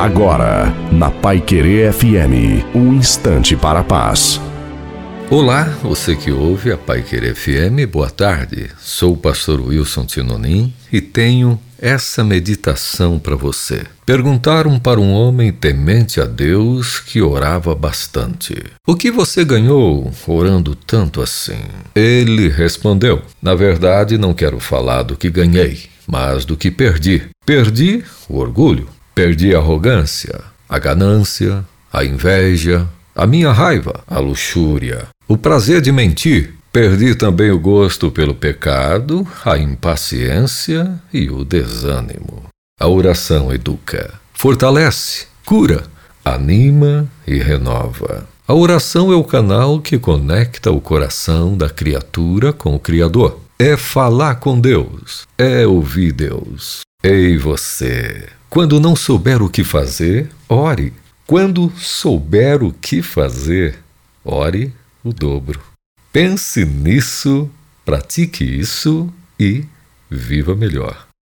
Agora, na Pai Querer FM, um instante para a paz. Olá, você que ouve a Pai Querer FM, boa tarde. Sou o pastor Wilson Tinonim e tenho essa meditação para você. Perguntaram para um homem temente a Deus que orava bastante: O que você ganhou orando tanto assim? Ele respondeu: Na verdade, não quero falar do que ganhei, mas do que perdi. Perdi o orgulho Perdi a arrogância, a ganância, a inveja, a minha raiva, a luxúria, o prazer de mentir. Perdi também o gosto pelo pecado, a impaciência e o desânimo. A oração educa, fortalece, cura, anima e renova. A oração é o canal que conecta o coração da criatura com o Criador. É falar com Deus, é ouvir Deus. Ei você! Quando não souber o que fazer, ore. Quando souber o que fazer, ore o dobro. Pense nisso, pratique isso e viva melhor.